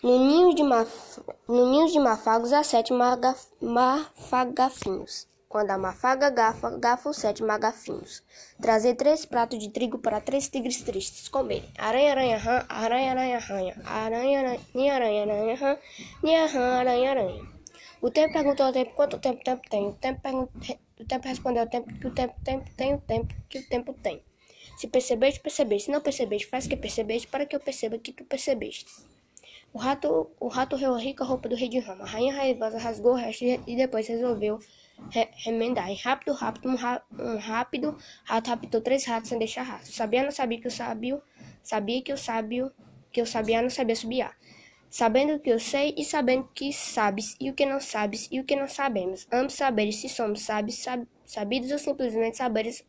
No ninho de, maf... no ninho de mafagos há sete magaf... mafagafinhos. Quando a mafaga gafa, gafa os sete magafinhos. Trazer três pratos de trigo para três tigres tristes comerem. Aranha, aranha, rã, aranha, aranha, aranha, aranha, aranha, aranha, aranha, nia, rã, aranha, aranha. O tempo perguntou ao tempo quanto tempo o tempo tem. O tempo, pergun... o tempo respondeu ao tempo que o tempo, tempo tem, o tempo que o tempo tem. Se percebeste, percebeste. Se não percebeste, faz que percebeste para que eu perceba que tu percebeste. O rato, o rato rica roupa do rei de Roma. A rainha raivosa rasgou o resto e depois resolveu re remendar. E rápido, rápido, um, um, rápido rato raptou três ratos sem deixar rastro. Sabia não sabia que o sábio, sabia que o sábio, que o sabia não sabia subiar. Sabendo o que eu sei e sabendo que sabes e o que não sabes e o que não sabemos. Ambos saberes se somos sábios, sab sabidos ou simplesmente saberes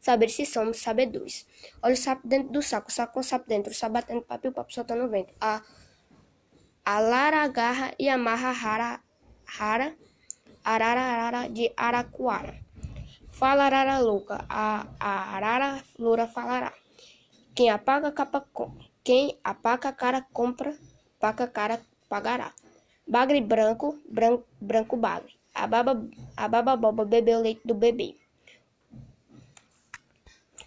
saber se somos sabedores. Olha o sapo dentro do saco, o saco com o sapo dentro, o sapo batendo papel, o papo soltando o vento. A a Lara agarra e amarra rara, rara, arara, arara de aracuara. Fala arara louca, a, a arara loura falará. Quem apaga capa, quem apaga cara compra, paga cara pagará. Bagre branco, branco, branco bagre. A baba, a baba boba bebeu leite do bebê.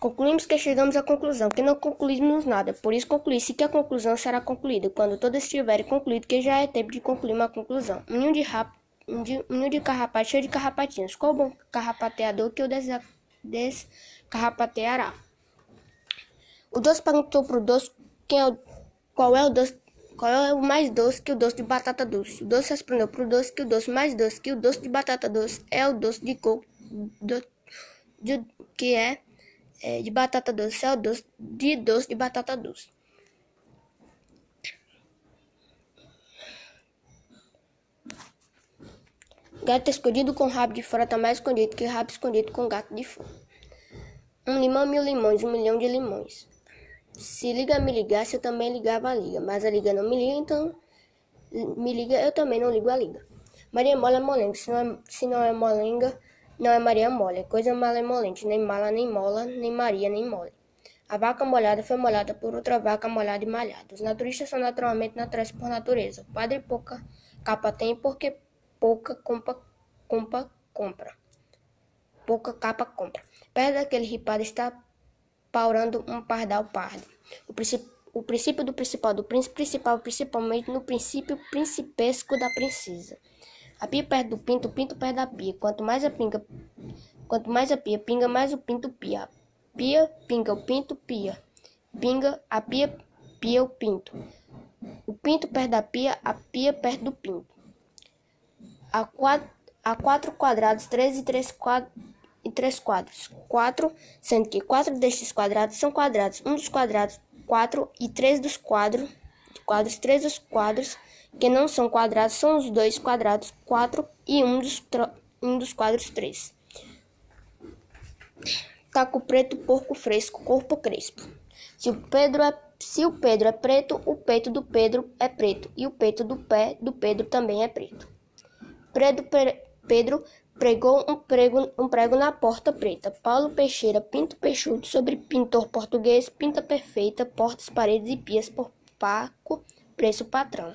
Concluímos que chegamos à conclusão que não concluímos nada, por isso conclui-se que a conclusão será concluída quando todos estiverem concluído que já é tempo de concluir uma conclusão. Ninho de, rap, ninho de carrapato cheio de carrapatinhos. Qual bom carrapateador que o descarrapateará? O doce perguntou para o doce quem é o, qual é o doce qual é o mais doce que o doce de batata doce? O doce respondeu para o doce que o doce mais doce que o doce de batata doce é o doce de coco, do, de, que é é, de batata doce é o doce de doce de batata doce. Gato escondido com rabo de fora está mais escondido que rabo escondido com gato de fora. Um limão, mil limões, um milhão de limões. Se liga me ligasse, eu também ligava a liga. Mas a liga não me liga, então me liga, eu também não ligo a liga. Maria Mola é molenga, se não é, se não é molenga, não é Maria mole, é coisa malemolente, nem mala, nem mola, nem Maria, nem mole. A vaca molhada foi molhada por outra vaca molhada e malhada. Os naturistas são naturalmente naturais por natureza. O padre pouca capa tem porque pouca compa, compa compra. Pouca capa compra. Perto daquele ripado está paurando um pardal pardo. O princípio, o princípio do principal do príncipe principal, principalmente no princípio principesco da princesa. A pia perto do pinto, o pinto perto da pia. Quanto mais a pinga, quanto mais a pia pinga, mais o pinto pia. Pia, pinga, o pinto pia. Pinga, a pia, pia, o pinto. O pinto perto da pia, a pia perto do pinto. A quatro, a quatro quadrados, três e três quadros e três quadros. Quatro, sendo que quatro destes quadrados são quadrados. Um dos quadrados, quatro e três dos quadros, quadros, três dos quadros que não são quadrados são os dois quadrados 4 e um dos, um dos quadros 3. Taco preto, porco fresco, corpo crespo. Se o Pedro é se o Pedro é preto, o peito do Pedro é preto e o peito do pé do Pedro também é preto. Pedro, Pedro pregou um prego, um prego na porta preta. Paulo Peixeira, pinto peixudo sobre pintor português, pinta perfeita, portas, paredes e pias por Paco, preço patrão.